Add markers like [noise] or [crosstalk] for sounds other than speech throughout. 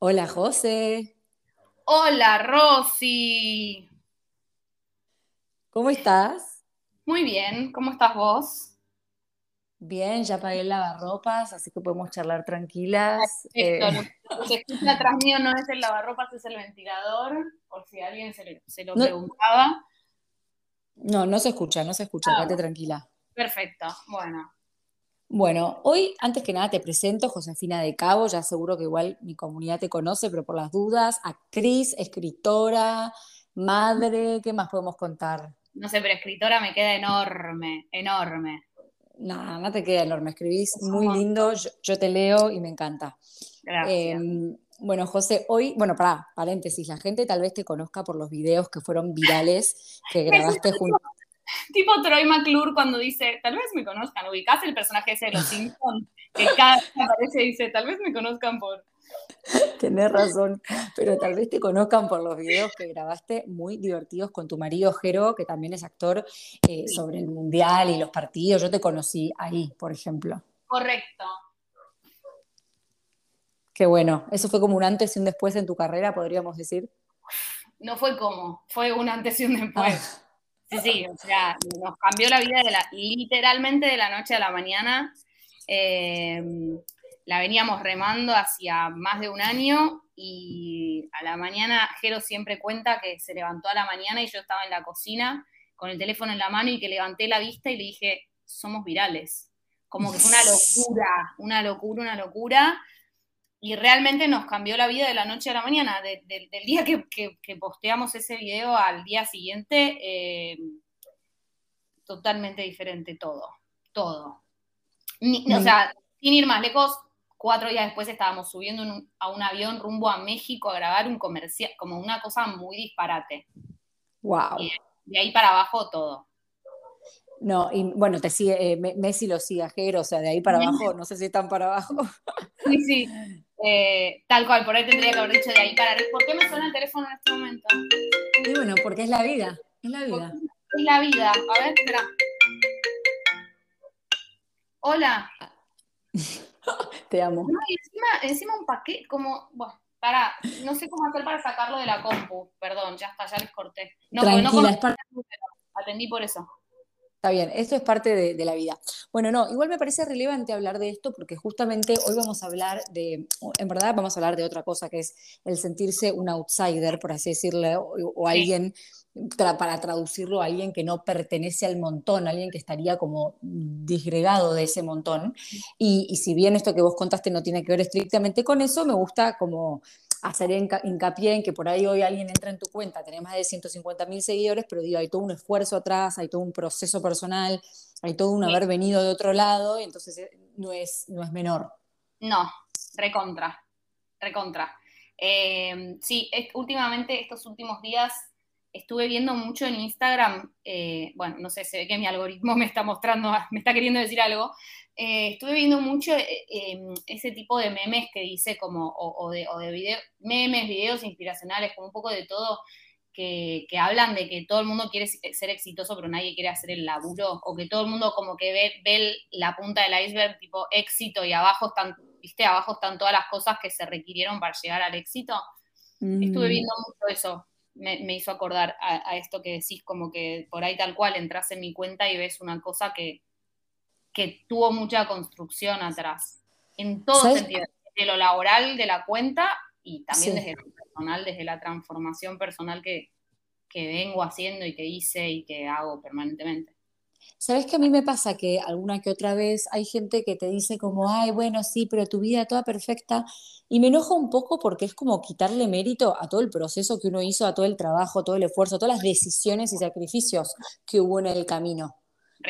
Hola José, Hola, Rosy. ¿cómo estás? Muy bien, ¿cómo estás vos? Bien, ya pagué el lavarropas, así que podemos charlar tranquilas. Esto, lo Eh, lo que [laughs] se escucha atrás mío no es el lavarropas, es el ventilador, por si alguien se, le- se lo no, preguntaba. no, no se escucha, no se escucha, Ah, quédate tranquila. perfecto, bueno. Bueno, hoy antes que nada te presento Josefina de Cabo, ya seguro que igual mi comunidad te conoce, pero por las dudas, actriz, escritora, madre, ¿qué más podemos contar? No sé, pero escritora me queda enorme, enorme. Nada, no te queda enorme, escribís Es muy montón. lindo, yo, yo te leo y me encanta. Eh, Gracias. bueno, José, hoy, bueno, para paréntesis, la gente tal vez te conozca por los videos que fueron virales que [laughs] grabaste junto. [laughs] tipo, Troy McClure cuando dice, tal vez me conozcan, ubicás el personaje ese de los Simpsons, que cada vez aparece dice, tal vez me conozcan por... [laughs] Tenés razón, pero tal vez te conozcan por los videos que grabaste muy divertidos con tu marido Jero, que también es actor, eh, sobre el mundial y los partidos. Yo te conocí ahí, por ejemplo. correcto. Qué bueno, eso fue como un antes y un después en tu carrera, podríamos decir. No fue como, fue un antes y un Ah, después. Sí, sí, o sea, nos cambió la vida de la, literalmente de la noche a la mañana. Eh, la veníamos remando hacía más de un año y a la mañana Jero siempre cuenta que se levantó a la mañana y yo estaba en la cocina con el teléfono en la mano y que levanté la vista y le dije, somos virales. Como que fue una locura, una locura, una locura. Y realmente nos cambió la vida de la noche a la mañana. De- de- del día que, que- que posteamos ese video al día siguiente, eh, totalmente diferente todo. Todo. Ni- o sea, sin ir más lejos, cuatro días después estábamos subiendo un- a un avión rumbo a México a grabar un comercial, como una cosa muy disparate. Wow. de ahí para abajo todo. No, y bueno, te sigue, eh, Me- Messi lo sigue a Jero, o sea, de ahí para [laughs] abajo, no sé si tan para abajo. Sí, sí. [laughs] Eh, tal cual, por ahí tendría que haber dicho de ahí para arriba. ¿Por qué me suena el teléfono en este momento? Y bueno, porque es la vida, es la vida. es la vida. A ver, espera. Hola. [laughs] Te amo. No, y encima, encima un paquete, como, bueno, para, no sé cómo hacer para sacarlo de la compu. Perdón, ya está, ya les corté. No, porque no Tranquila, es parte. Atendí por eso. Está bien, esto es parte de, de la vida. Bueno, no, igual me parece relevante hablar de esto porque justamente hoy vamos a hablar de, en verdad vamos a hablar de otra cosa que es el sentirse un outsider, por así decirlo, o, alguien, tra- para traducirlo, alguien que no pertenece al montón, alguien que estaría como disgregado de ese montón. Y, y si bien esto que vos contaste no tiene que ver estrictamente con eso, me gusta como hacer hinca- hincapié en que por ahí hoy alguien entra en tu cuenta, tenés más de 150 mil seguidores, pero digo, hay todo un esfuerzo atrás, hay todo un proceso personal, hay todo un haber venido de otro lado, y entonces eh, no es, no es menor. No, recontra, recontra. Eh, sí, es- últimamente, estos últimos días, estuve viendo mucho en Instagram, eh, bueno, no sé, se ve que mi algoritmo [laughs] me está mostrando, [laughs] me está queriendo decir algo. Eh, estuve viendo mucho eh, eh, ese tipo de memes que dice como, o, o de, o de video, memes, videos inspiracionales, como un poco de todo, que, que hablan de que todo el mundo quiere ser exitoso, pero nadie quiere hacer el laburo, o que todo el mundo como que ve, ve la punta del iceberg, tipo éxito, y abajo están, viste, abajo están todas las cosas que se requirieron para llegar al éxito. Estuve Mm, viendo mucho eso, me, me hizo acordar a, a esto que decís, como que por ahí tal cual entras en mi cuenta y ves una cosa que, que tuvo mucha construcción atrás, en todo ¿Sabes? sentido, desde lo laboral de la cuenta y también Sí. desde lo personal, desde la transformación personal que, que vengo haciendo y que hice y que hago permanentemente. ¿Sabes que a mí me pasa que alguna que otra vez hay gente que te dice como, ay, bueno, sí, pero tu vida toda perfecta, y me enoja un poco porque es como quitarle mérito a todo el proceso que uno hizo, a todo el trabajo, todo el esfuerzo, a todas las decisiones y sacrificios que hubo en el camino.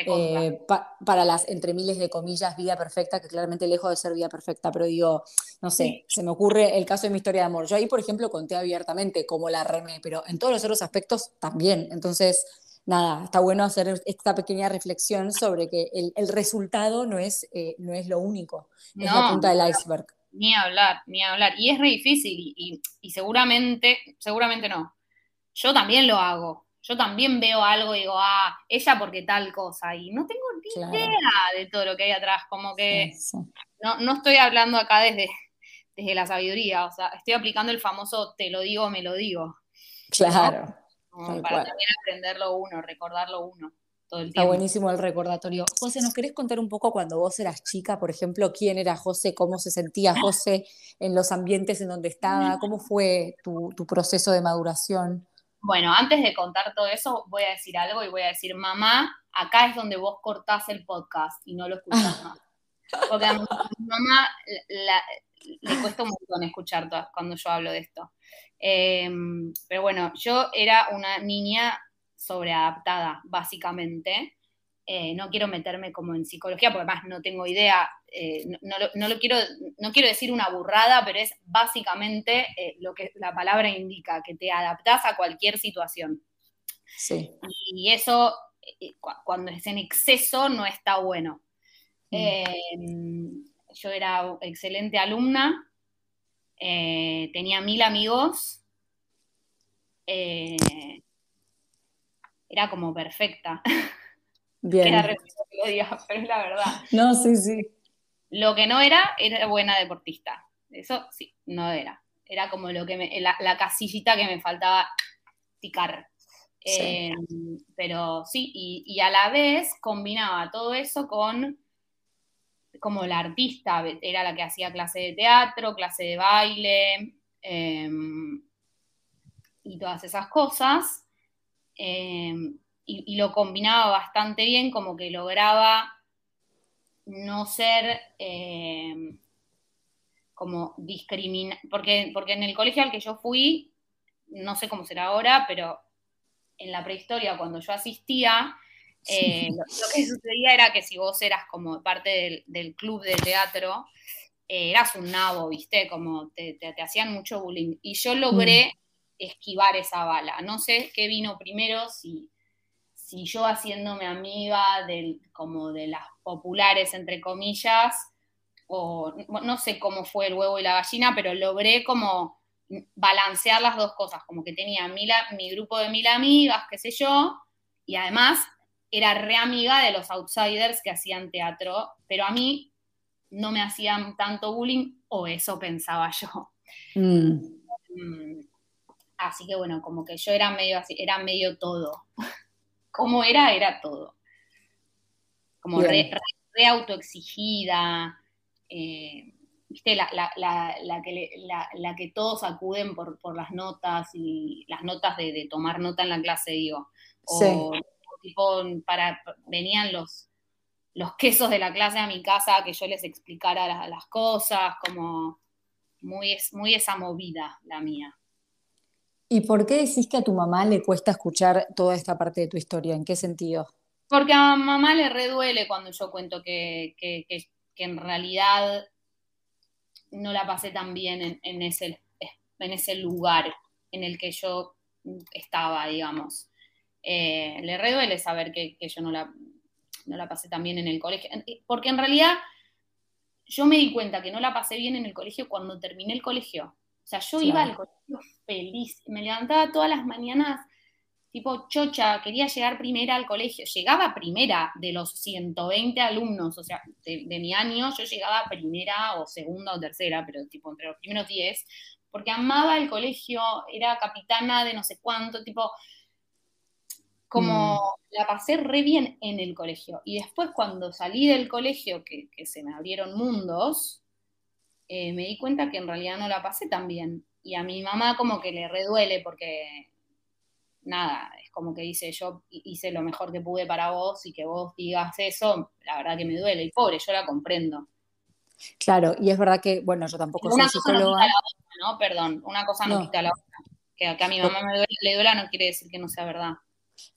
Eh, pa- para las, entre miles de comillas, vida perfecta, que claramente lejos de ser vida perfecta, pero digo, no sé, Sí, se me ocurre el caso de mi historia de amor. Yo ahí, por ejemplo, conté abiertamente cómo la remé, pero en todos los otros aspectos también. Entonces, nada, está bueno hacer esta pequeña reflexión sobre que el, el resultado no es, eh, no es lo único, es la no, punta del iceberg. ni hablar, ni hablar. Y es re difícil y, y- y seguramente, seguramente no. Yo también lo hago. Yo también veo algo y digo, ah, ella porque tal cosa. Y no tengo ni Claro, idea de todo lo que hay atrás. Como que sí. no, no estoy hablando acá desde, desde la sabiduría, o sea, estoy aplicando el famoso te lo digo, me lo digo. Claro. Para también aprenderlo uno, recordarlo uno. Todo el Está buenísimo el recordatorio. José, ¿nos querés contar un poco cuando vos eras chica, por ejemplo, quién era José, cómo se sentía José en los ambientes en donde estaba? ¿Cómo fue tu, tu proceso de maduración? Bueno, antes de contar todo eso, voy a decir algo y voy a decir, mamá, acá es donde vos cortás el podcast y no lo escuchás más. Porque a mi, mamá le cuesta un montón escuchar cuando yo hablo de esto. Em, pero bueno, yo era una niña sobreadaptada, básicamente. Eh, no quiero meterme como en psicología, porque además no tengo idea, eh, no, lo quiero, no quiero decir una burrada, pero es básicamente eh, lo que la palabra indica, que te adaptás a cualquier situación. Sí. Y eso, cuando es en exceso, no está bueno. Mm. Em, yo era excelente alumna, tenía mil amigos, era como perfecta. [laughs] Bien. Era que lo diga, pero es la verdad. No, sí, sí. Lo que no era, era buena deportista. Eso sí, no era. Era como lo que me, la, casillita que me faltaba picar. Eh, pero sí, y, a la vez combinaba todo eso con como la artista, era la que hacía clase de teatro, clase de baile em, y todas esas cosas. Em, y, lo combinaba bastante bien, como que lograba no ser em, como discriminar, porque, porque en el colegio al que yo fui, no sé cómo será ahora, pero en la prehistoria, cuando yo asistía, eh, lo, que sucedía era que si vos eras como parte del, club de teatro, eh, eras un nabo, ¿viste? Como te, hacían mucho bullying. Y yo logré mm esquivar esa bala. No sé qué vino primero, si, si yo haciéndome amiga del, como de las populares, entre comillas, o no sé cómo fue el huevo y la gallina, pero logré como balancear las dos cosas, como que tenía mi, mi grupo de mil amigas, qué sé yo, y además era re amiga de los outsiders que hacían teatro, pero a mí no me hacían tanto bullying, o eso pensaba yo. Mm. Mm. Así que bueno, como que yo era medio así, era medio todo. [laughs] como era, era todo. Como re, autoexigida, eh, viste, la, que todos acuden por, las notas y las notas de, tomar nota en la clase, digo. O, tipo, para, venían los, los quesos de la clase a mi casa que yo les explicara las, cosas, como muy, muy esa movida la mía. ¿Y por qué decís que a tu mamá le cuesta escuchar toda esta parte de tu historia? ¿En qué sentido? Porque a mamá le reduele cuando yo cuento que, en realidad no la pasé tan bien en, ese, en ese lugar en el que yo estaba, digamos. Eh, le reduele saber que, yo no la, no la pasé tan bien en el colegio. Porque en realidad yo me di cuenta que no la pasé bien en el colegio cuando terminé el colegio. O sea, yo iba al colegio feliz, me levantaba todas las mañanas tipo chocha, quería llegar primera al colegio, llegaba primera de los 120 alumnos, o sea, de, mi año yo llegaba primera o segunda o tercera, pero tipo entre los primeros 10, porque amaba el colegio, era capitana de no sé cuánto, tipo, como mm. la pasé re bien en el colegio. Y después cuando salí del colegio, que se me abrieron mundos, eh, me di cuenta que en realidad no la pasé tan bien. Y a mi mamá como que le reduele porque, nada, es como que dice, yo hice lo mejor que pude para vos y que vos digas eso, la verdad que me duele. Y pobre, yo la comprendo. Claro, y es verdad que, bueno, yo tampoco una soy psicóloga. No, ¿no? Perdón, una cosa no, quita la otra. Que, a mi mamá me le duela no quiere decir que no sea verdad.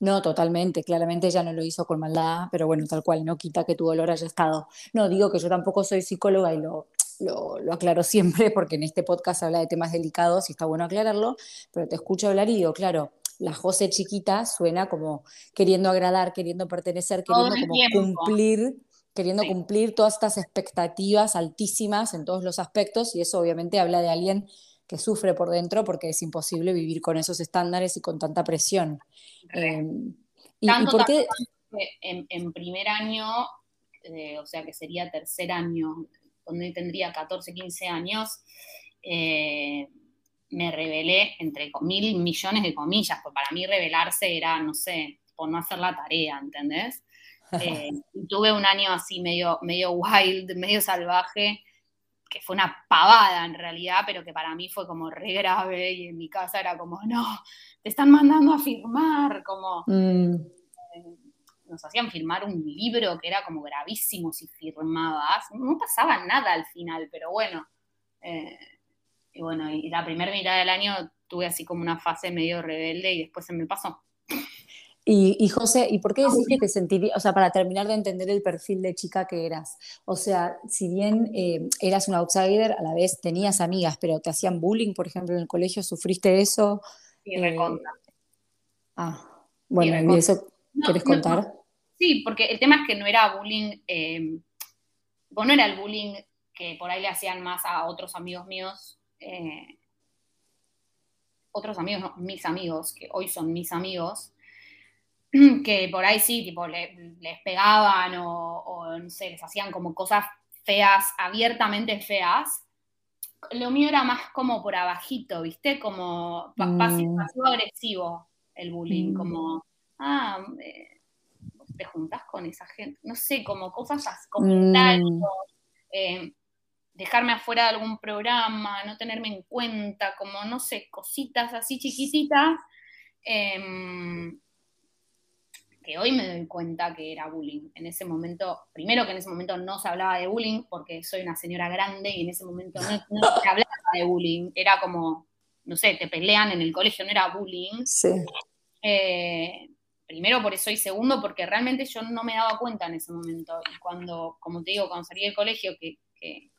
No, totalmente, claramente ella no lo hizo con maldad, pero bueno, tal cual, no quita que tu dolor haya estado. No, digo que yo tampoco soy psicóloga y lo, lo, aclaro [laughs] siempre porque en este podcast habla de temas delicados y está bueno aclararlo, pero te escucho hablar y digo, claro, la José chiquita suena como queriendo agradar, queriendo pertenecer, queriendo como cumplir, queriendo cumplir todas estas expectativas altísimas en todos los aspectos y eso obviamente habla de alguien que sufre por dentro porque es imposible vivir con esos estándares y con tanta presión. Em, y, por qué? En, primer año, eh, o sea que sería tercer año cuando tendría 14, 15 años, eh, me revelé entre mil millones de comillas, porque para mí revelarse era, no sé, por no hacer la tarea, ¿entendés? [laughs] Eh, tuve un año así medio, medio wild, medio salvaje, que fue una pavada en realidad, pero que para mí fue como re grave y en mi casa era como, no, te están mandando a firmar, como... Mm. Eh, nos hacían firmar un libro que era como gravísimo si firmabas. No pasaba nada al final, pero bueno. Eh, y bueno, y la primera mitad del año tuve así como una fase medio rebelde y después se me pasó. Y, José, ¿y por qué decís que te sentirías, o sea, para terminar de entender el perfil de chica que eras? O sea, si bien eh, eras un outsider, a la vez tenías amigas, pero te hacían bullying, por ejemplo, en el colegio, ¿sufriste eso? Sí, eh, Ah, bueno, ¿y eso quieres contar? Sí, porque el tema es que no era bullying, eh, no era el bullying que por ahí le hacían más a otros amigos míos, eh, otros amigos, no, mis amigos, que hoy son mis amigos, [clears throat] que por ahí sí, tipo, les pegaban o, no sé, les hacían como cosas feas, abiertamente feas. Lo mío era más como por abajito, ¿viste? Como mm. pasivo, agresivo el bullying, mm. como, ah, eh, te juntas con esa gente, no sé, como cosas, comentarios, mm. eh, dejarme afuera de algún programa, no tenerme en cuenta, como, no sé, cositas así chiquititas. Em, que hoy me doy cuenta que era bullying. En ese momento, primero que en ese momento no se hablaba de bullying, porque soy una señora grande y en ese momento no, [laughs] se hablaba de bullying. Era como, no sé, te pelean en el colegio, no era bullying. Sí. Eh, primero por eso y segundo porque realmente yo no me daba cuenta en ese momento. Y cuando, como te digo, cuando salí del colegio, que, que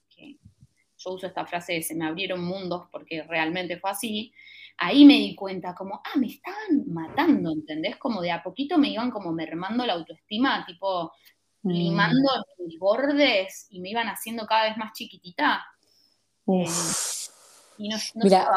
yo uso esta frase de se me abrieron mundos porque realmente fue así, ahí me di cuenta como, ah, me estaban matando, ¿entendés? Como de a poquito me iban como mermando la autoestima, tipo mm. limando mis bordes y me iban haciendo cada vez más chiquitita. Eh, y no, Mira,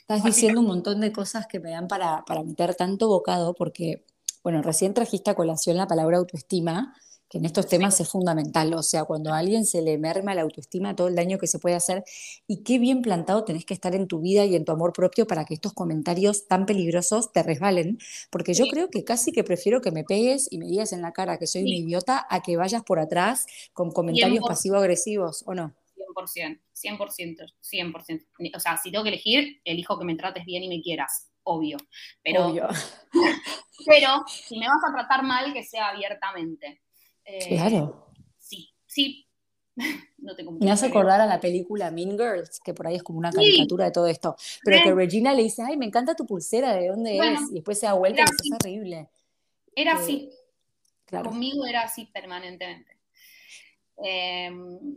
estás diciendo un montón de cosas que me dan para, para meter tanto bocado porque, bueno, recién trajiste a colación la palabra autoestima que en estos temas es fundamental, o sea, cuando a alguien se le merma la autoestima, todo el daño que se puede hacer, y qué bien plantado tenés que estar en tu vida y en tu amor propio para que estos comentarios tan peligrosos te resbalen, porque yo creo que casi que prefiero que me pegues y me digas en la cara que soy un idiota a que vayas por atrás con comentarios pasivo-agresivos, ¿o no? 100%, 100%, 100%. O sea, si tengo que elegir, elijo que me trates bien y me quieras, obvio. Pero, obvio. [laughs] pero si me vas a tratar mal, que sea abiertamente. Eh, claro. Sí, sí. [laughs] no tengo Me hace acordar a la película Mean Girls, que por ahí es como una caricatura de todo esto. Pero que Regina le dice, ay, me encanta tu pulsera, ¿de dónde es? Y después se da vuelta y es horrible. Era eh, así. Conmigo era así permanentemente. Em,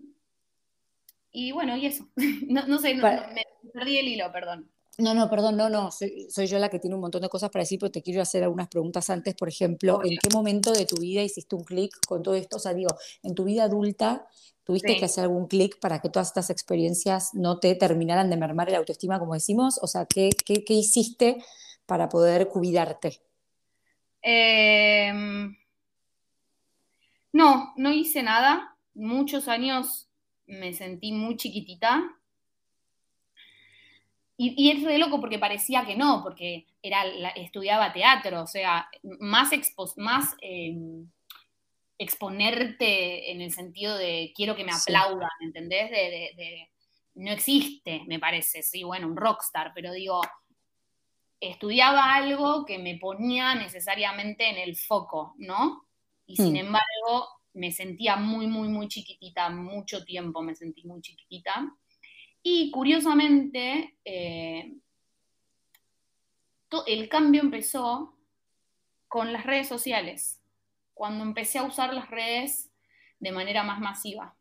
y bueno, y eso. [laughs] no, sé, me perdí el hilo, perdón. No, no, perdón, no, no, soy, yo la que tiene un montón de cosas para decir, pero te quiero hacer algunas preguntas antes. Por ejemplo, ¿en qué momento de tu vida hiciste un clic con todo esto? O sea, digo, en tu vida adulta, ¿tuviste que hacer algún clic para que todas estas experiencias no te terminaran de mermar el autoestima, como decimos? O sea, ¿qué, qué, hiciste para poder cuidarte? Em, no, no hice nada. Muchos años me sentí muy chiquitita y, es re loco porque parecía que no, porque era estudiaba teatro, o sea, más, más em, exponerte en el sentido de quiero que me aplaudan, ¿entendés? De, no existe, me parece, sí, bueno, un rockstar, pero digo, estudiaba algo que me ponía necesariamente en el foco, ¿no? Y sin hmm. embargo, me sentía muy, muy, muy chiquitita, mucho tiempo me sentí muy chiquitita. Y curiosamente, eh, el cambio empezó con las redes sociales, cuando empecé a usar las redes de manera más masiva,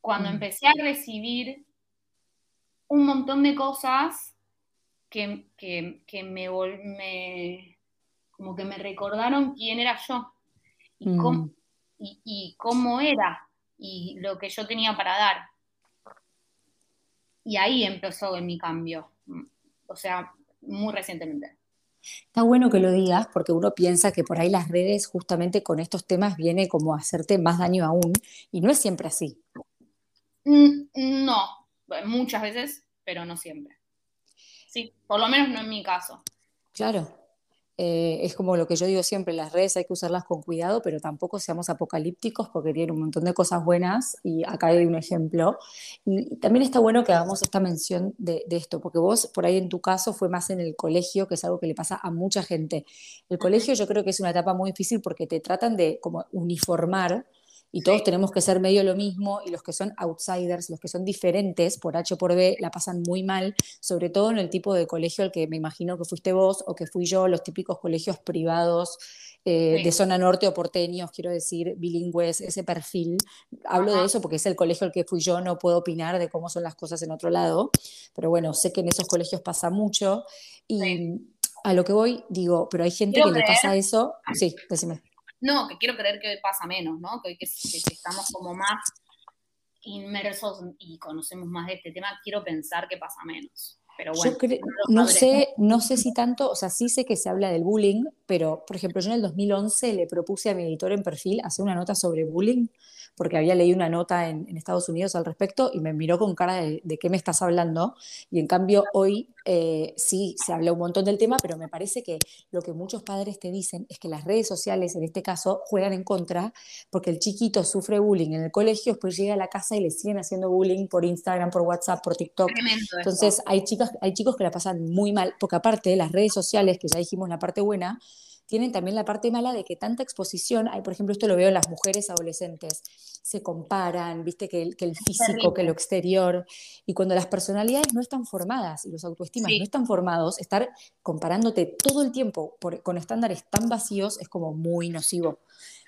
cuando mm. empecé a recibir un montón de cosas que, me, como que me recordaron quién era yo y, mm. y cómo era y lo que yo tenía para dar. Y ahí empezó mi cambio, o sea, muy recientemente. Está bueno que lo digas porque uno piensa que por ahí las redes justamente con estos temas viene como a hacerte más daño aún y no es siempre así. Mm, no, muchas veces, pero no siempre. Sí, por lo menos no en mi caso. Claro, eh, es como lo que yo digo siempre, las redes hay que usarlas con cuidado, pero tampoco seamos apocalípticos porque tienen un montón de cosas buenas y acá hay un ejemplo. Y, también está bueno que hagamos esta mención de, esto, porque vos por ahí en tu caso fue más en el colegio, que es algo que le pasa a mucha gente. El colegio yo creo que es una etapa muy difícil porque te tratan de como uniformar y todos tenemos que ser medio lo mismo y los que son outsiders, los que son diferentes por H o por B, la pasan muy mal, sobre todo en el tipo de colegio al que me imagino que fuiste vos o que fui yo, los típicos colegios privados eh, de zona norte o porteños, quiero decir, bilingües, ese perfil. Hablo de eso porque es el colegio al que fui yo, no puedo opinar de cómo son las cosas en otro lado, pero bueno, sé que en esos colegios pasa mucho y a lo que voy, digo, pero hay gente que le pasa eso. [laughs] Sí, decime. No, que quiero creer que pasa menos, ¿no? Que, estamos como más inmersos y conocemos más de este tema, quiero pensar que pasa menos. Pero bueno, no, sé, no sé si tanto, o sea, sí sé que se habla del bullying, pero por ejemplo, yo en el 2011 le propuse a mi editor en perfil hacer una nota sobre bullying porque había leído una nota en, Estados Unidos al respecto y me miró con cara de, de qué me estás hablando. Y en cambio hoy eh, sí se habla un montón del tema, pero me parece que lo que muchos padres te dicen es que las redes sociales en este caso juegan en contra porque el chiquito sufre bullying en el colegio, después llega a la casa y le siguen haciendo bullying por Instagram, por WhatsApp, por TikTok. Entonces hay, chicas, hay chicos que la pasan muy mal, porque aparte de las redes sociales, que ya dijimos la parte buena, tienen también la parte mala de que tanta exposición, hay, por ejemplo, esto lo veo en las mujeres adolescentes, se comparan, viste que el, que el físico, que lo exterior, y cuando las personalidades no están formadas y los autoestimas no están formados, estar comparándote todo el tiempo con estándares tan vacíos es como muy nocivo.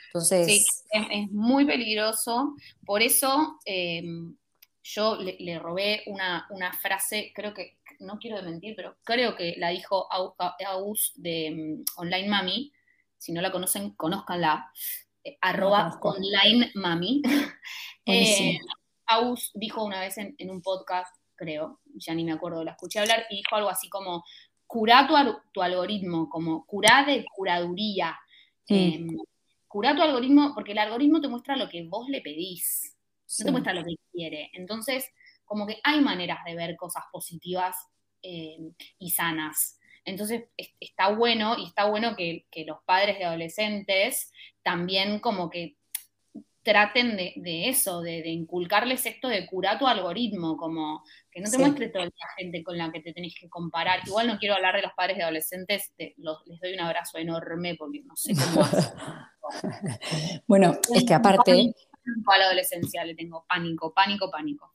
Entonces... Sí, es, muy peligroso, por eso... Em, yo le, robé una, una, frase, creo que no quiero mentir, pero creo que la dijo Aus de mm, Online Mami. Si no la conocen, conózcanla. Eh, arroba Online Mami. [laughs] Eh, Aus dijo una vez en, un podcast, creo, ya ni me acuerdo, la escuché hablar, y dijo algo así como, curá tu, algoritmo, como curá de curaduría. Mm. Em, curá tu algoritmo, porque el algoritmo te muestra lo que vos le pedís, no te muestra lo que quiere. Entonces, como que hay maneras de ver cosas positivas eh, y sanas. Entonces está bueno y está bueno que, los padres de adolescentes también como que traten de, eso, de, inculcarles esto de curar tu algoritmo, como que no te muestre toda la gente con la que te tenés que comparar. Igual no quiero hablar de los padres de adolescentes, les doy un abrazo enorme porque no sé cómo [laughs] bueno, es que aparte... a la adolescencia le tengo pánico, pánico, pánico.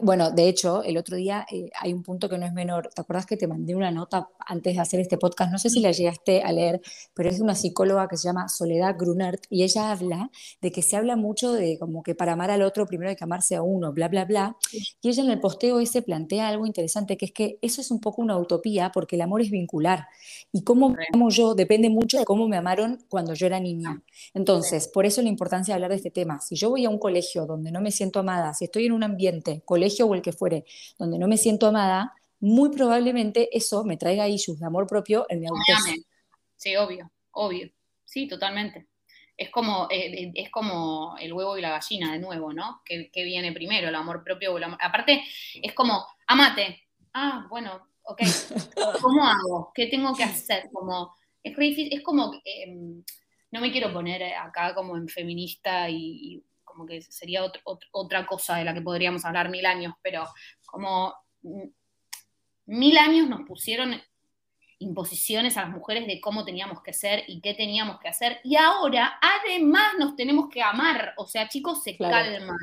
Bueno, de hecho, el otro día eh, hay un punto que no es menor. ¿Te acuerdas que te mandé una nota antes de hacer este podcast? No sé si la llegaste a leer, pero es de una psicóloga que se llama Soledad Grunert y ella habla de que se habla mucho de como que para amar al otro primero hay que amarse a uno, bla, bla, bla. Y ella en el posteo ese plantea algo interesante, que es que eso es un poco una utopía porque el amor es vincular. Y cómo me amo yo depende mucho de cómo me amaron cuando yo era niña. Entonces, por eso la importancia de hablar de este tema. Si yo voy a un colegio donde no me siento amada, si estoy en un ambiente, colegio o el que fuere, donde no me siento amada, muy probablemente eso me traiga issues de amor propio en mi adultez. Sí, obvio, obvio. Sí, totalmente. Es como, eh, eh, es como el huevo y la gallina, de nuevo, ¿no? ¿Qué, viene primero, el amor propio o el amor? Aparte, es como, amate. Ah, bueno, ok. [laughs] ¿Cómo hago? ¿Qué tengo que hacer? Como, es, es como, em, no me quiero poner acá como en feminista y como que sería otra cosa de la que podríamos hablar mil años, pero como mil años nos pusieron imposiciones a las mujeres de cómo teníamos que ser y qué teníamos que hacer, y ahora además nos tenemos que amar, o sea, chicos, se calman,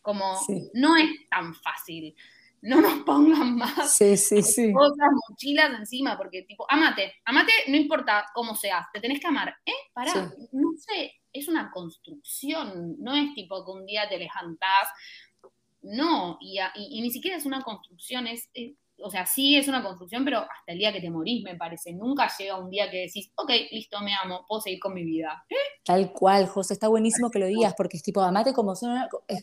como no es tan fácil no nos [laughs] pongan más sí, sí, [laughs] sí. mochilas encima, porque tipo, amate, amate, no importa cómo seas, te tenés que amar. ¿Eh? Pará, no sé, es una construcción, no es tipo que un día te levantás, no, y, ni siquiera es una construcción, es, o sea, sí es una construcción, pero hasta el día que te morís, me parece. Nunca llega un día que decís, ok, listo, me amo, puedo seguir con mi vida. ¿Eh? Tal cual, José, está buenísimo que lo digas, porque es tipo, amate como son, es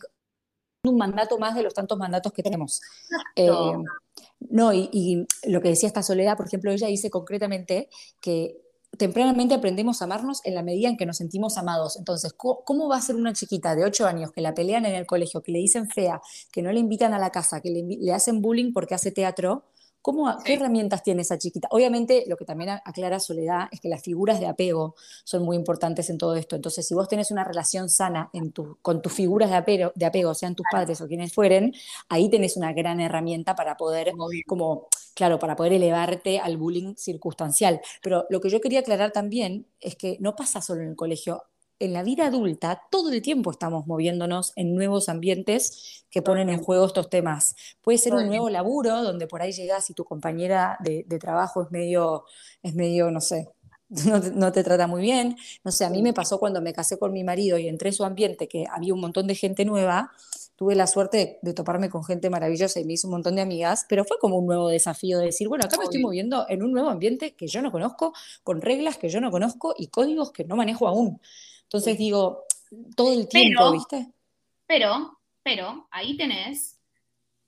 un mandato más de los tantos mandatos que tenemos. Eh, no, y, y, lo que decía esta Soledad, por ejemplo, ella dice concretamente que tempranamente aprendemos a amarnos en la medida en que nos sentimos amados. Entonces, ¿cómo, va a ser una chiquita de 8 años que la pelean en el colegio, que le dicen fea, que no le invitan a la casa, que le, hacen bullying porque hace teatro? ¿Cómo, ¿Qué herramientas tiene esa chiquita? Obviamente, lo que también aclara Soledad es que las figuras de apego son muy importantes en todo esto. Entonces, si vos tenés una relación sana en tu, con tus figuras de apego, de apego, sean tus padres o quienes fueren, ahí tenés una gran herramienta para poder como claro, para poder elevarte al bullying circunstancial. Pero lo que yo quería aclarar también es que no pasa solo en el colegio. En la vida adulta, todo el tiempo estamos moviéndonos en nuevos ambientes que ponen en juego estos temas. Puede ser un nuevo laburo donde por ahí llegas y tu compañera de, trabajo es medio, es medio, no sé, [laughs] no te, no te, trata muy bien. No sé, a mí me pasó cuando me casé con mi marido y entré en su ambiente que había un montón de gente nueva tuve la suerte de, toparme con gente maravillosa y me hice un montón de amigas, pero fue como un nuevo desafío de decir, bueno, acá me estoy moviendo en un nuevo ambiente que yo no conozco, con reglas que yo no conozco y códigos que no manejo aún. Entonces digo, todo el tiempo, ¿viste? Pero, pero, ahí tenés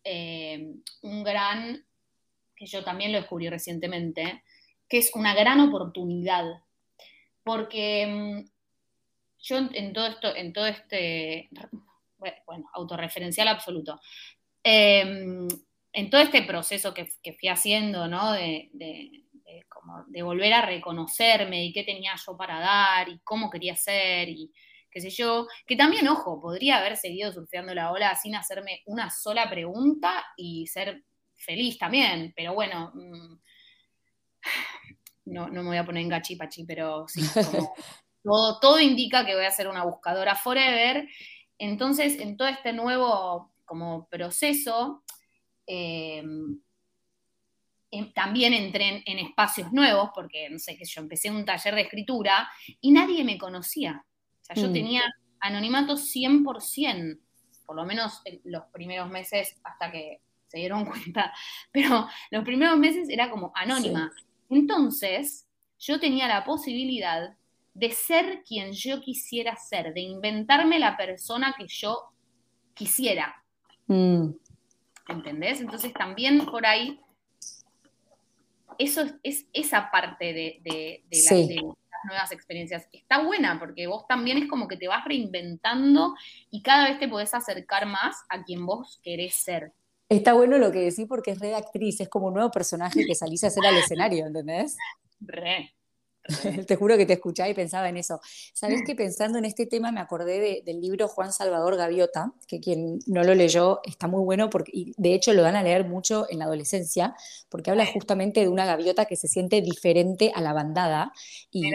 eh, un gran, que yo también lo descubrí recientemente, que es una gran oportunidad. Porque mm, yo en todo esto, en todo este bueno, autorreferencial absoluto. Em, en todo este proceso que, fui haciendo, ¿no? De, volver a reconocerme y qué tenía yo para dar y cómo quería ser y qué sé yo, que también, ojo, podría haber seguido surfeando la ola sin hacerme una sola pregunta y ser feliz también, pero bueno, mm, [sighs] no, me voy a poner en gachipachi, pero sí, [laughs] todo, todo indica que voy a ser una buscadora forever. Entonces, en todo este nuevo como proceso, eh, em, también entré en, espacios nuevos, porque, no sé, que yo empecé un taller de escritura y nadie me conocía. O sea, yo mm. tenía anonimato 100%, por lo menos los primeros meses hasta que se dieron [laughs] cuenta, pero los primeros meses era como anónima. Entonces, yo tenía la posibilidad de ser quien yo quisiera ser, de inventarme la persona que yo quisiera. Mm. ¿Entendés? Entonces también por ahí, eso es, esa parte de, las nuevas experiencias. Está buena porque vos también es como que te vas reinventando y cada vez te podés acercar más a quien vos querés ser. Está bueno lo que decís porque es redactriz, es como un nuevo personaje que salís a hacer al escenario, ¿entendés? Re. [laughs] te juro que te escuchaba y pensaba en eso. Sabes que pensando en este tema me acordé del libro Juan Salvador Gaviota, que quien no lo leyó está muy bueno porque y de hecho lo dan a leer mucho en la adolescencia, porque habla justamente de una gaviota que se siente diferente a la bandada y,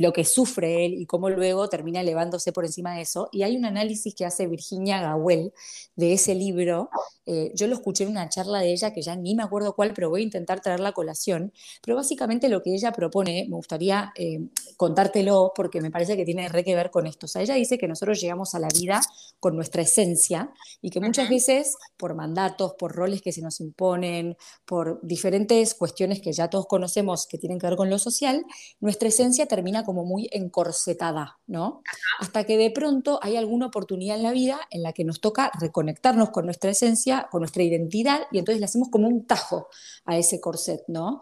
lo que sufre él y cómo luego termina elevándose por encima de eso. Y hay un análisis que hace Virginia Gawel de ese libro. Eh, yo lo escuché en una charla de ella que ya ni me acuerdo cuál, pero voy a intentar traer la colación. Pero básicamente lo que ella propone, me gustaría eh, contártelo porque me parece que tiene re que ver con esto. O sea, ella dice que nosotros llegamos a la vida con nuestra esencia y que muchas veces por mandatos, por roles que se nos imponen, por diferentes cuestiones que ya todos conocemos que tienen que ver con lo social, nuestra esencia termina como muy encorsetada, ¿no? Hasta que de pronto hay alguna oportunidad en la vida en la que nos toca reconectarnos con nuestra esencia, con nuestra identidad y entonces le hacemos como un tajo a ese corset, ¿no?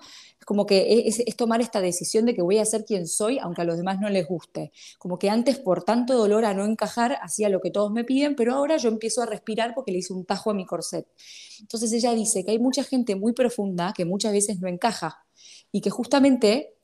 Como que es, tomar esta decisión de que voy a ser quien soy, aunque a los demás no les guste. Como que antes, por tanto dolor a no encajar, hacía lo que todos me piden, pero ahora yo empiezo a respirar porque le hice un tajo a mi corset. Entonces ella dice que hay mucha gente muy profunda que muchas veces no encaja y que justamente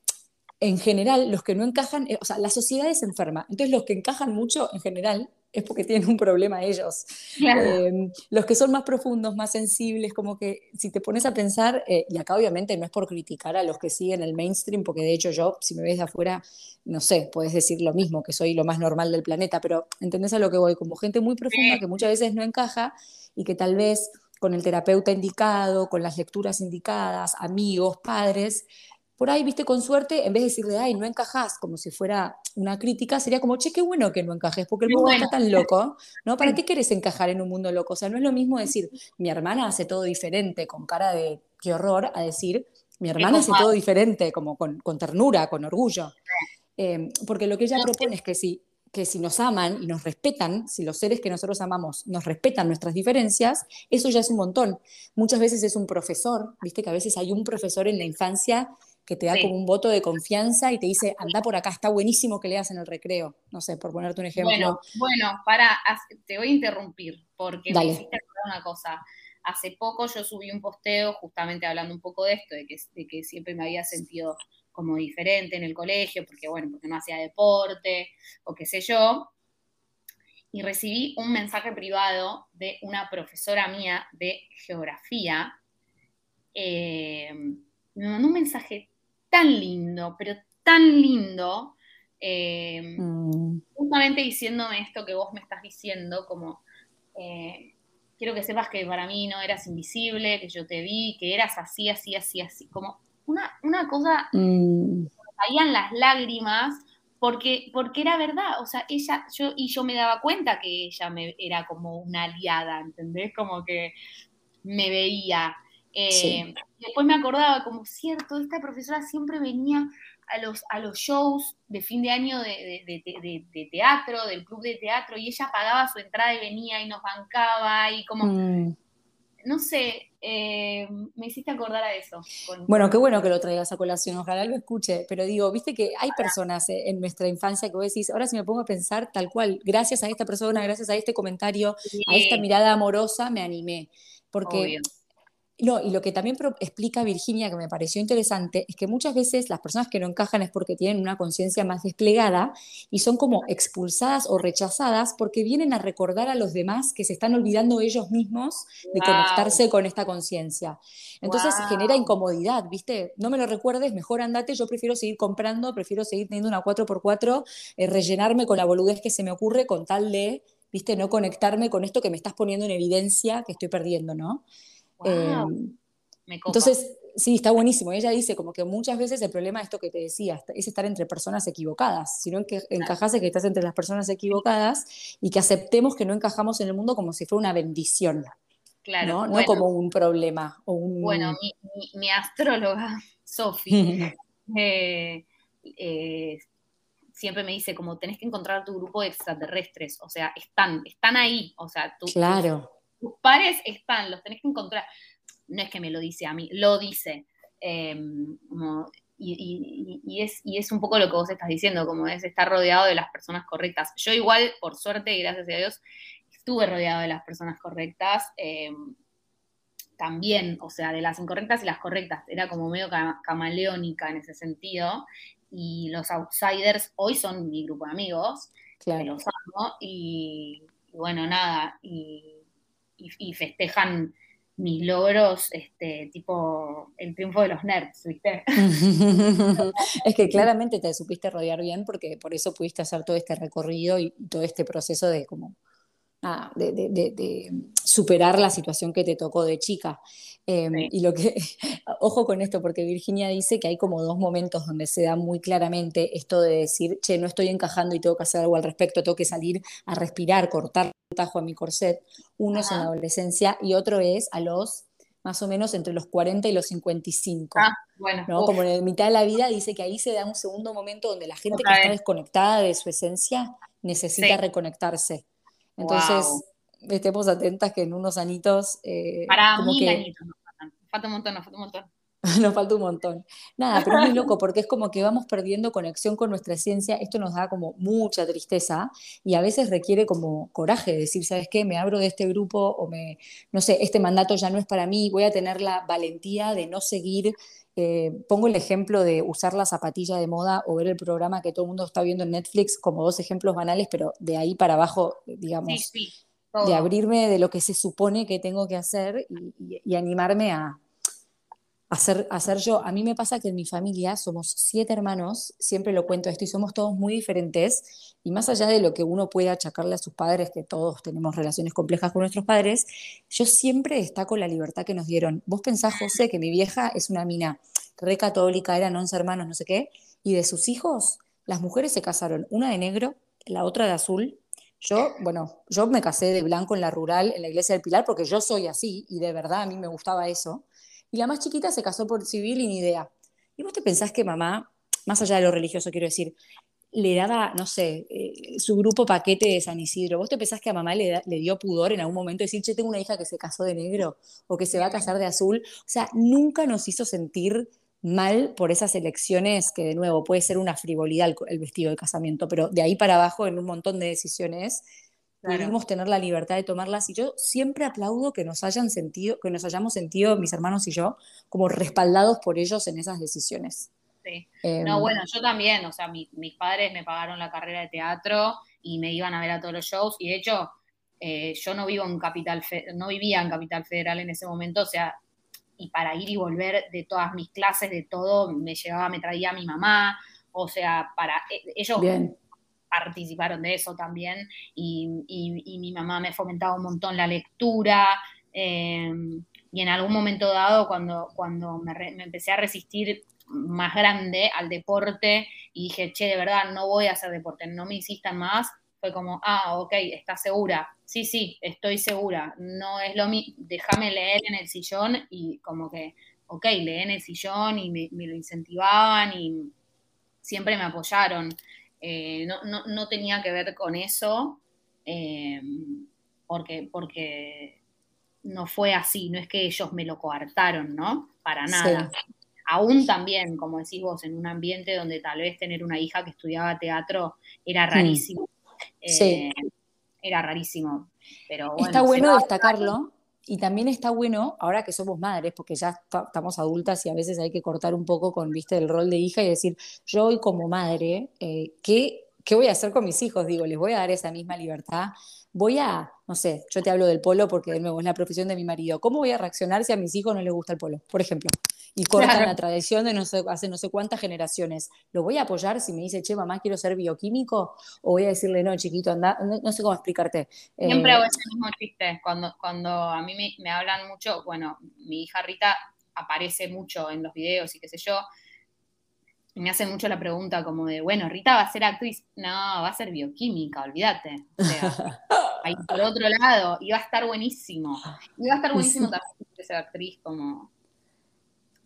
en general, los que no encajan, eh, o sea, la sociedad es enferma. Entonces, los que encajan mucho, en general, es porque tienen un problema ellos. Em, los que son más profundos, más sensibles, como que si te pones a pensar, eh, y acá obviamente no es por criticar a los que siguen el mainstream, porque de hecho yo, si me ves de afuera, no sé, puedes decir lo mismo, que soy lo más normal del planeta, pero entendés a lo que voy, como gente muy profunda que muchas veces no encaja y que tal vez con el terapeuta indicado, con las lecturas indicadas, amigos, padres, por ahí, viste, con suerte, en vez de decirle, ay, no encajás, como si fuera una crítica, sería como, che, qué bueno que no encajes, porque el mundo está tan loco, ¿no? [laughs] ¿Para qué querés encajar en un mundo loco? O sea, no es lo mismo decir, mi hermana hace todo diferente, con cara de qué horror, a decir, mi hermana hace todo diferente, como con, ternura, con orgullo. Em, porque lo que ella propone es que si, que si nos aman y nos respetan, si los seres que nosotros amamos nos respetan nuestras diferencias, eso ya es un montón. Muchas veces es un profesor, viste que a veces hay un profesor en la infancia que te da Sí. como un voto de confianza y te dice, anda por acá, está buenísimo que leas en el recreo. No sé, por ponerte un ejemplo. Bueno, bueno, para, te voy a interrumpir porque Dale. me hiciste una cosa. Hace poco yo subí un posteo justamente hablando un poco de esto, de que, de que siempre me había sentido como diferente en el colegio, porque bueno, porque no hacía deporte o qué sé yo. Y recibí un mensaje privado de una profesora mía de geografía. Eh, me mandó un mensaje tan lindo, pero tan lindo. eh, Mm, justamente diciéndome esto que vos me estás diciendo, como eh, quiero que sepas que para mí no eras invisible, que yo te vi, que eras así, así, así, así, como una, una cosa, mm, caían las lágrimas, porque, porque era verdad, o sea, ella, yo, y yo me daba cuenta que ella me, era como una aliada, ¿entendés? Como que me veía. Eh, Sí. Después me acordaba, como cierto, esta profesora siempre venía a los, a los shows de fin de año de, de- de- de- de teatro, del club de teatro, y ella pagaba su entrada y venía y nos bancaba, y como, mm. no sé, eh, me hiciste acordar a eso. con- Bueno, qué bueno que lo traigas a colación, ojalá lo escuche, pero digo, viste que hay personas eh, en nuestra infancia que vos decís, ahora si me pongo a pensar tal cual, gracias a esta persona, gracias a este comentario, a esta mirada amorosa, me animé. Porque obvio. No, y lo que también explica Virginia, que me pareció interesante, es que muchas veces las personas que no encajan es porque tienen una conciencia más desplegada y son como expulsadas o rechazadas porque vienen a recordar a los demás que se están olvidando ellos mismos de Wow. conectarse con esta conciencia. Entonces Wow. genera incomodidad, ¿viste? No me lo recuerdes, mejor andate, yo prefiero seguir comprando, prefiero seguir teniendo una 4x4, eh, rellenarme con la boludez que se me ocurre con tal de, ¿viste? No conectarme con esto que me estás poniendo en evidencia que estoy perdiendo, ¿no? Wow, Eh, me copa. entonces, sí, está buenísimo. Ella dice como que muchas veces el problema de esto que te decía es estar entre personas equivocadas. Si no enque- encajás es que estás entre las personas equivocadas y que aceptemos que no encajamos en el mundo como si fuera una bendición, claro, ¿no? Como un problema o un... bueno, mi, mi- mi astróloga, [laughs] Sofi, [laughs] eh, eh, siempre me dice como tenés que encontrar tu grupo de extraterrestres, o sea, están, están ahí, o sea, tus, Claro. Tus pares están, los tenés que encontrar. No es que me lo dice a mí, lo dice. Eh, como- y, y- y es, y es un poco lo que vos estás diciendo, como es estar rodeado de las personas correctas. Yo igual, por suerte y gracias a Dios, estuve rodeado de las personas correctas. eh, también, o sea, de las incorrectas y las correctas. Era como medio ca- camaleónica en ese sentido. Y los outsiders hoy son mi grupo de amigos, que Claro. los amo, y, y bueno, nada, y, y- y festejan mis logros, este, tipo el triunfo de los nerds, ¿viste? [laughs] Es que claramente te supiste rodear bien porque por eso pudiste hacer todo este recorrido y todo este proceso de como nada, de, de- de- de superar la situación que te tocó de chica. Eh, Sí. y lo que, [laughs] ojo con esto, porque Virginia dice que hay como dos momentos donde se da muy claramente esto de decir, che, no estoy encajando y tengo que hacer algo al respecto, tengo que salir a respirar, cortar un tajo a mi corset. Uno es en la adolescencia y otro es a los más o menos entre los 40 y los 55. Ah, bueno, ¿no? Como en la mitad de la vida dice que ahí se da un segundo momento donde la gente que está desconectada de su esencia necesita Sí. reconectarse. Entonces, Wow. estemos atentas que en unos anitos, eh, Para como mí, que añitos nos faltan. Nos falta un montón, nos falta un montón. [laughs] nos falta un montón. Nada, pero es muy loco porque es como que vamos perdiendo conexión con nuestra esencia. Esto nos da como mucha tristeza y a veces requiere como coraje de decir, ¿sabes qué? Me abro de este grupo o me, no sé, este mandato ya no es para mí. Voy a tener la valentía de no seguir. Eh, pongo el ejemplo de usar la zapatilla de moda o ver el programa que todo el mundo está viendo en Netflix como dos ejemplos banales, pero de ahí para abajo, digamos, sí, de abrirme de lo que se supone que tengo que hacer y, y- y animarme a, hacer, hacer yo. A mí me pasa que en mi familia somos siete hermanos, siempre lo cuento esto, y somos todos muy diferentes. Y más allá de lo que uno puede achacarle a sus padres, que todos tenemos relaciones complejas con nuestros padres, yo siempre destaco la libertad que nos dieron. Vos pensás, José, que mi vieja es una mina re católica, eran 11 hermanos, no sé qué, y de sus hijos, las mujeres se casaron, una de negro, la otra de azul. Yo, bueno, yo me casé de blanco en la rural, en la iglesia del Pilar, porque yo soy así, y de verdad a mí me gustaba eso. Y la más chiquita se casó por civil y ni idea. ¿Y vos te pensás que mamá, más allá de lo religioso, quiero decir, le daba, no sé, eh, su grupo paquete de San Isidro? ¿Vos te pensás que a mamá le, le dio pudor en algún momento decir, che, tengo una hija que se casó de negro o que se va a casar de azul? O sea, nunca nos hizo sentir mal por esas elecciones que de nuevo puede ser una frivolidad el, vestido de casamiento, pero de ahí para abajo en un montón de decisiones pudimos tener la libertad de tomarlas y yo siempre aplaudo que nos hayan sentido, que nos hayamos sentido mis hermanos y yo como respaldados por ellos en esas decisiones. Sí. no, em, bueno, yo también, o sea, mis padres me pagaron la carrera de teatro y me iban a ver a todos los shows y de hecho eh, yo no vivo en Capital, no vivía en Capital Federal en ese momento, o sea, y para ir y volver de todas mis clases, de todo, me llevaba, me traía mi mamá, o sea, para e, ellos participaron de eso también, y, mi mamá me fomentaba un montón la lectura, em, y en algún momento dado, cuando, cuando me, me, empecé a resistir más grande al deporte, y dije, che, de verdad, no voy a hacer deporte, no me insistan más, fue como, ah, ok, ¿estás segura? Sí, sí, estoy segura. No es lo mismo, déjame leer en el sillón y como que, ok, leí en el sillón y me, lo incentivaban y siempre me apoyaron. Eh, no, tenía que ver con eso, eh, porque, porque no fue así, no es que ellos me lo coartaron, ¿no? Para nada. Aún también, como decís vos, en un ambiente donde tal vez tener una hija que estudiaba teatro era hmm. rarísimo sí. Eh, era rarísimo. Pero está bueno destacarlo. Y también está bueno, ahora que somos madres, porque ya estamos adultas y a veces hay que cortar un poco con, viste, el rol de hija y decir, yo hoy como madre, eh, ¿qué, ¿qué voy a hacer con mis hijos? Digo, les voy a dar esa misma libertad voy a, no sé, yo te hablo del polo porque de nuevo es la profesión de mi marido, ¿cómo voy a reaccionar si a mis hijos no les gusta el polo, por ejemplo? Y cortan la tradición de no sé, hace no sé cuántas generaciones. ¿Lo voy a apoyar si me dice, che, mamá, quiero ser bioquímico? ¿O voy a decirle, no, chiquito, anda, no, sé cómo explicarte? Siempre eh, hago ese mismo chiste. Cuando, cuando a mí me, me hablan mucho, bueno, mi hija Rita aparece mucho en los videos y qué sé yo, y me hacen mucho la pregunta como de, bueno, Rita va a ser actriz. No, va a ser bioquímica, olvídate. O sea, [laughs] ahí por otro lado, y va a estar buenísimo. Y va a estar buenísimo también ser actriz como...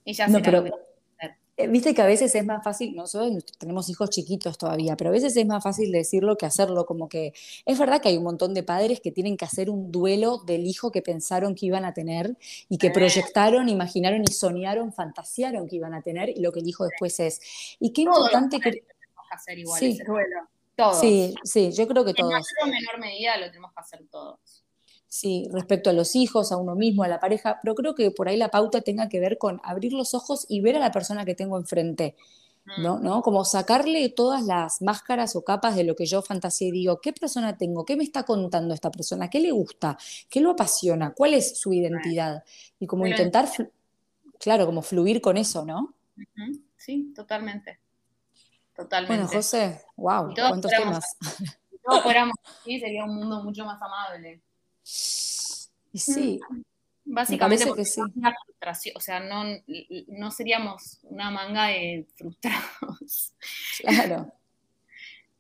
Ella no, pero, eh, Viste que a veces es más fácil, nosotros tenemos hijos chiquitos todavía, pero a veces es más fácil decirlo que hacerlo, como que es verdad que hay un montón de padres que tienen que hacer un duelo del hijo que pensaron que iban a tener y que proyectaron, imaginaron y soñaron, fantasearon que iban a tener y lo que el hijo después es. Y qué importante que... hacer igual ese duelo. Todos. Sí, sí, yo creo que todos. En mayor o menor medida lo tenemos que hacer todos. Sí, respecto a los hijos, a uno mismo, a la pareja, pero creo que por ahí la pauta tenga que ver con abrir los ojos y ver a la persona que tengo enfrente, ¿no? Mm. ¿no? Como sacarle todas las máscaras o capas de lo que yo fantaseé y digo, ¿qué persona tengo? ¿Qué me está contando esta persona? ¿Qué le gusta? ¿Qué lo apasiona? ¿Cuál es su identidad? Y como intentar, claro, como fluir con eso, ¿no? Sí, totalmente. Totalmente. Bueno, José, wow, cuántos temas. Si todos fuéramos así, sería un mundo mucho más amable. Y sí. Mm, básicamente porque sí. una frustración, o sea, no, no seríamos una manga de frustrados. Claro. [laughs]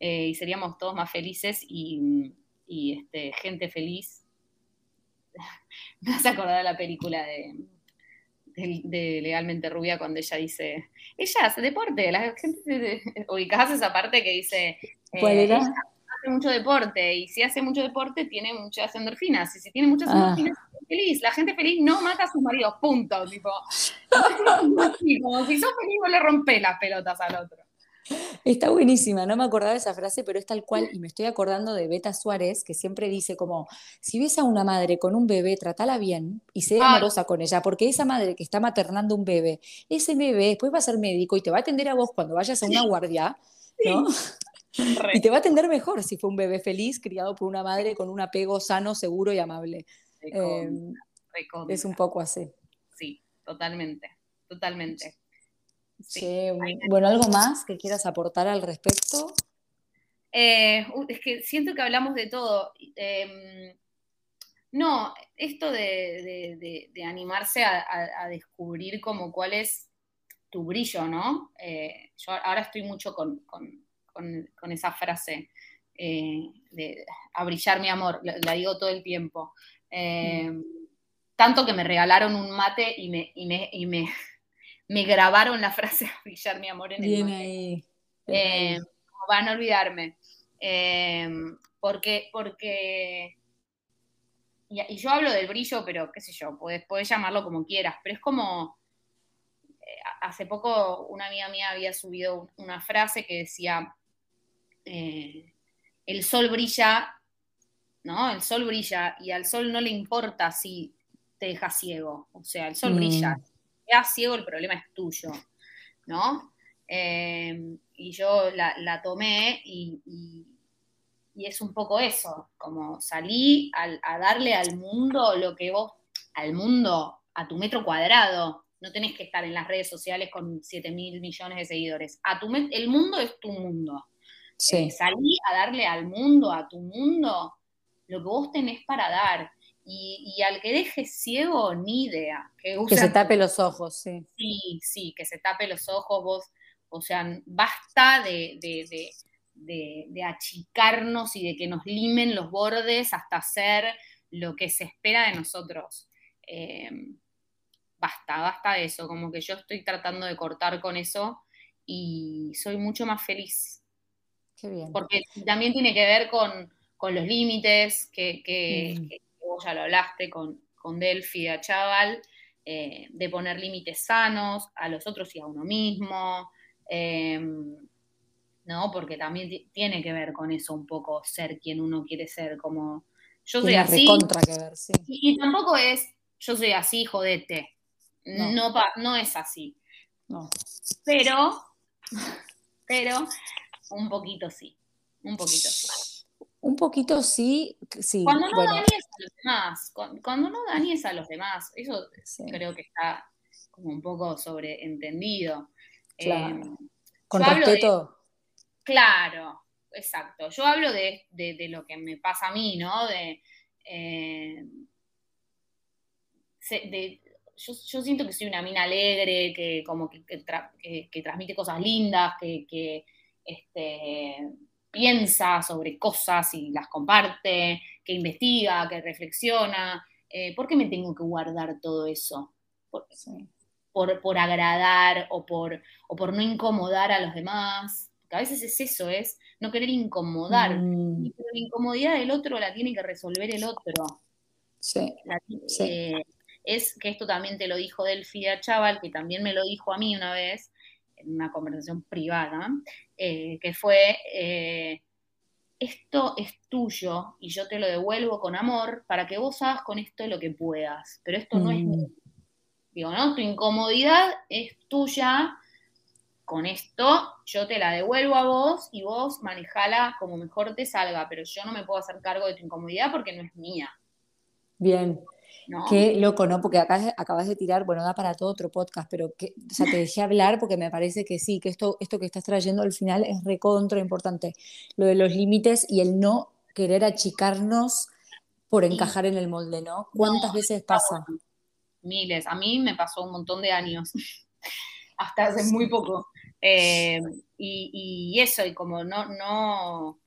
Eh, y seríamos todos más felices y, este, gente feliz. [laughs] Me hace acordar la película de, de, Legalmente Rubia cuando ella dice, ella hace deporte, la gente, ubicás esa parte que dice... ¿Cuál eh, era? hace mucho deporte y si hace mucho deporte tiene muchas endorfinas y si tiene muchas ah. endorfinas es feliz. La gente feliz no mata a sus maridos, punto. Tipo, como si sos feliz vos le rompés las pelotas al otro. Está buenísima, no me acordaba de esa frase, pero es tal cual, y me estoy acordando de Beta Suárez, que siempre dice como, si ves a una madre con un bebé, tratala bien y sé amorosa con ella, porque esa madre que está maternando un bebé, ese bebé después va a ser médico y te va a atender a vos cuando vayas a una guardia, ¿no? Y te va a atender mejor si fue un bebé feliz, criado por una madre con un apego sano, seguro y amable. Em, es un poco así. Sí, totalmente, totalmente. Bueno, ¿algo más que quieras aportar al respecto? Eh, es que siento que hablamos de todo. Em, no, esto de, animarse a, descubrir como cuál es tu brillo, ¿no? Eh, yo ahora estoy mucho con con, esa frase eh, de a brillar mi amor, la, digo todo el tiempo. Eh, tanto que me regalaron un mate y me, y me, grabaron la frase [laughs] brillar mi amor en el mate. Ahí. Eh, van a olvidarme. porque, porque y, yo hablo del brillo, pero qué sé yo, puedes, puedes llamarlo como quieras, pero es como hace poco una amiga mía había subido una frase que decía, eh, el sol brilla, ¿no? El sol brilla y al sol no le importa si te deja ciego, o sea, el sol mm. brilla, te ciego, el problema es tuyo, ¿no? Eh, y yo la, tomé y, es un poco eso, como salí a darle al mundo lo que vos, al mundo, a tu metro cuadrado, no tenés que estar en las redes sociales con 7 mil millones de seguidores. A tu, el mundo es tu mundo. Sí. Eh, salí a darle al mundo, a tu mundo, lo que vos tenés para dar. Y, al que dejes ciego, ni idea. Que, se tape los ojos, sí. Sí, sí, que se tape los ojos vos. O sea, basta de, de, achicarnos y de que nos limen los bordes hasta hacer lo que se espera de nosotros. Eh, basta, basta de eso, como que yo estoy tratando de cortar con eso y soy mucho más feliz. Qué bien. Porque también tiene que ver con, los límites, que, mm. que, vos ya lo hablaste con, con Delphi a Chaval, eh, de poner límites sanos a los otros y a uno mismo. Em, ¿no? Porque también tiene que ver con eso un poco, ser quien uno quiere ser, como yo soy así. Que ver, sí. y, y, tampoco es yo soy así, jodete. No, no, es así. No. Pero, pero, un poquito sí. Un poquito sí. Un poquito sí, sí. Cuando no dañes a los demás, cuando, no dañes a los demás, eso creo que está como un poco sobreentendido. Claro. Eh, Con respeto. claro, exacto. Yo hablo de, lo que me pasa a mí, ¿no? De, eh, de yo, siento que soy una mina alegre, que como que, transmite cosas lindas, que, este, piensa sobre cosas y las comparte, que investiga, que reflexiona. Eh, ¿Por qué me tengo que guardar todo eso? Por, agradar o por, o por no incomodar a los demás. Porque a veces es eso, es no querer incomodar. Mm. Pero la incomodidad del otro la tiene que resolver el otro. Sí. sí. Eh, es que esto también te lo dijo Delphi Chaval, que también me lo dijo a mí una vez, en una conversación privada, eh, que fue, eh, esto es tuyo y yo te lo devuelvo con amor para que vos hagas con esto lo que puedas, pero esto no es mm. Digo, ¿no? Tu incomodidad es tuya, con esto yo te la devuelvo a vos y vos manejala como mejor te salga, pero yo no me puedo hacer cargo de tu incomodidad porque no es mía. Bien, Qué loco, ¿no? Porque acá acabas de tirar, bueno, da para todo otro podcast, pero que, o sea, te dejé hablar porque me parece que sí, que esto, esto que estás trayendo al final es recontra importante. Lo de los límites y el no querer achicarnos por encajar en el molde, ¿no? ¿Cuántas veces pasa? Miles. A mí me pasó un montón de años, [laughs] hasta hace muy poco. Eh, y, y, eso, y como no, no,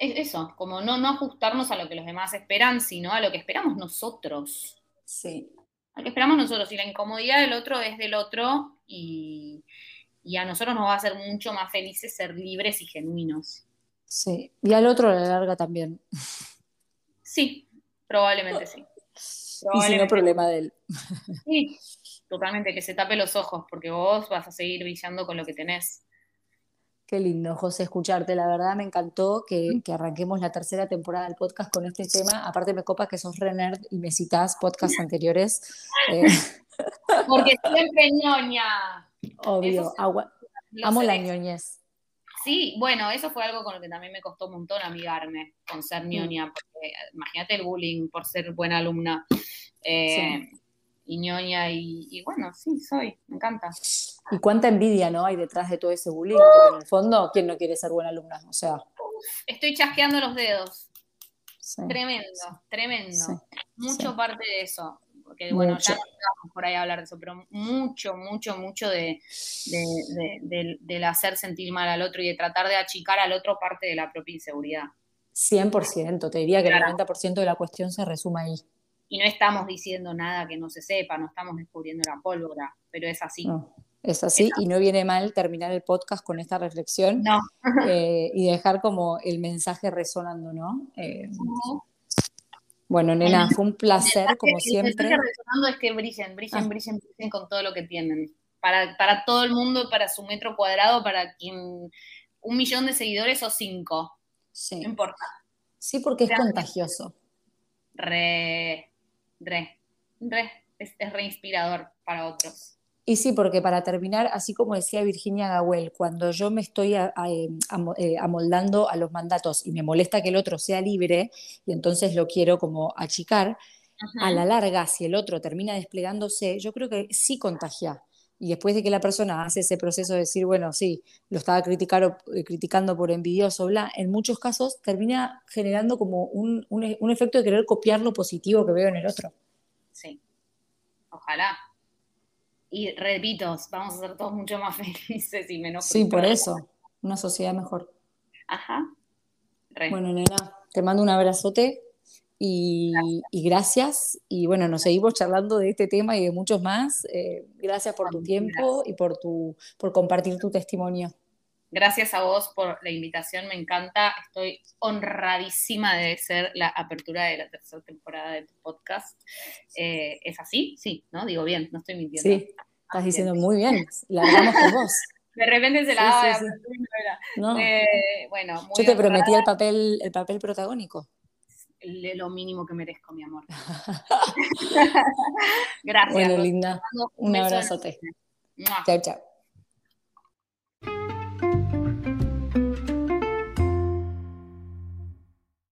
es eso, como no, no ajustarnos a lo que los demás esperan, sino a lo que esperamos nosotros. Sí. A lo que esperamos nosotros. Y la incomodidad del otro es del otro y, a nosotros nos va a hacer mucho más felices ser libres y genuinos. Sí, y al otro a la larga también. Sí, probablemente sí. Y si no, problema de él. Sí, totalmente, que se tape los ojos, porque vos vas a seguir brillando con lo que tenés. Qué lindo, José, escucharte. La verdad me encantó que, arranquemos la tercera temporada del podcast con este tema. Aparte me copa que sos re nerd y me citas podcasts [laughs] anteriores. Eh, Porque siempre ñoña. Obvio, amo la ñoñez. Sí, bueno, eso fue algo con lo que también me costó un montón amigarme, con ser mm. ñoña. Porque imagínate el bullying por ser buena alumna. Eh, y ñoña, y, bueno, sí, soy, me encanta. Y cuánta envidia, ¿no? Hay detrás de todo ese bullying, porque en el fondo, ¿quién no quiere ser buena alumna? O sea. Estoy chasqueando los dedos. Tremendo, tremendo. Mucho parte de eso. Porque, bueno, ya no vamos por ahí a hablar de eso, pero mucho, mucho, mucho de, del hacer sentir mal al otro y de tratar de achicar al otro parte de la propia inseguridad. 100%, te diría que el 90% de la cuestión se resume ahí y no estamos diciendo nada que no se sepa, no estamos descubriendo la pólvora, pero es así. es, así y no viene mal terminar el podcast con esta reflexión [laughs] eh, y dejar como el mensaje resonando, ¿no? Eh, Bueno, nena, fue un placer, como siempre. Lo que estoy es que brillen, brillen, ah. brillen, brillen con todo lo que tienen. Para, para todo el mundo, para su metro cuadrado, para quien un millón de seguidores o cinco. Sí. No importa. Sí, porque es contagioso. Re, re, re, es, es re inspirador para otros. Y sí, porque para terminar, así como decía Virginia Gawel, cuando yo me estoy em, eh, amoldando a los mandatos y me molesta que el otro sea libre y entonces lo quiero como achicar, a la larga, si el otro termina desplegándose, yo creo que sí contagia. Y después de que la persona hace ese proceso de decir, bueno, sí, lo estaba eh, criticando por envidioso, bla, en muchos casos termina generando como un, un efecto de querer copiar lo positivo que veo en el otro. Sí, ojalá, y repito, vamos a ser todos mucho más [laughs] felices y menos. Sí, por eso, una sociedad mejor. Ajá. Bueno, nena, te mando un abrazote y, gracias. Y bueno, nos seguimos charlando de este tema y de muchos más. Eh, gracias por tu tiempo y por, tu, por compartir tu testimonio. Gracias a vos por la invitación, me encanta. Estoy honradísima de ser la apertura de la tercera temporada de tu podcast. Eh, ¿Es así? Sí, ¿no? Digo bien, no estoy mintiendo. Sí, estás diciendo muy bien. La hablamos con vos. [laughs] De repente se la sí, no. eh, bueno, Yo te prometí el papel, el papel protagónico. Lo mínimo que merezco, mi amor. [laughs] [laughs] Gracias. Bueno, linda. Un, un abrazote. Chao, chao.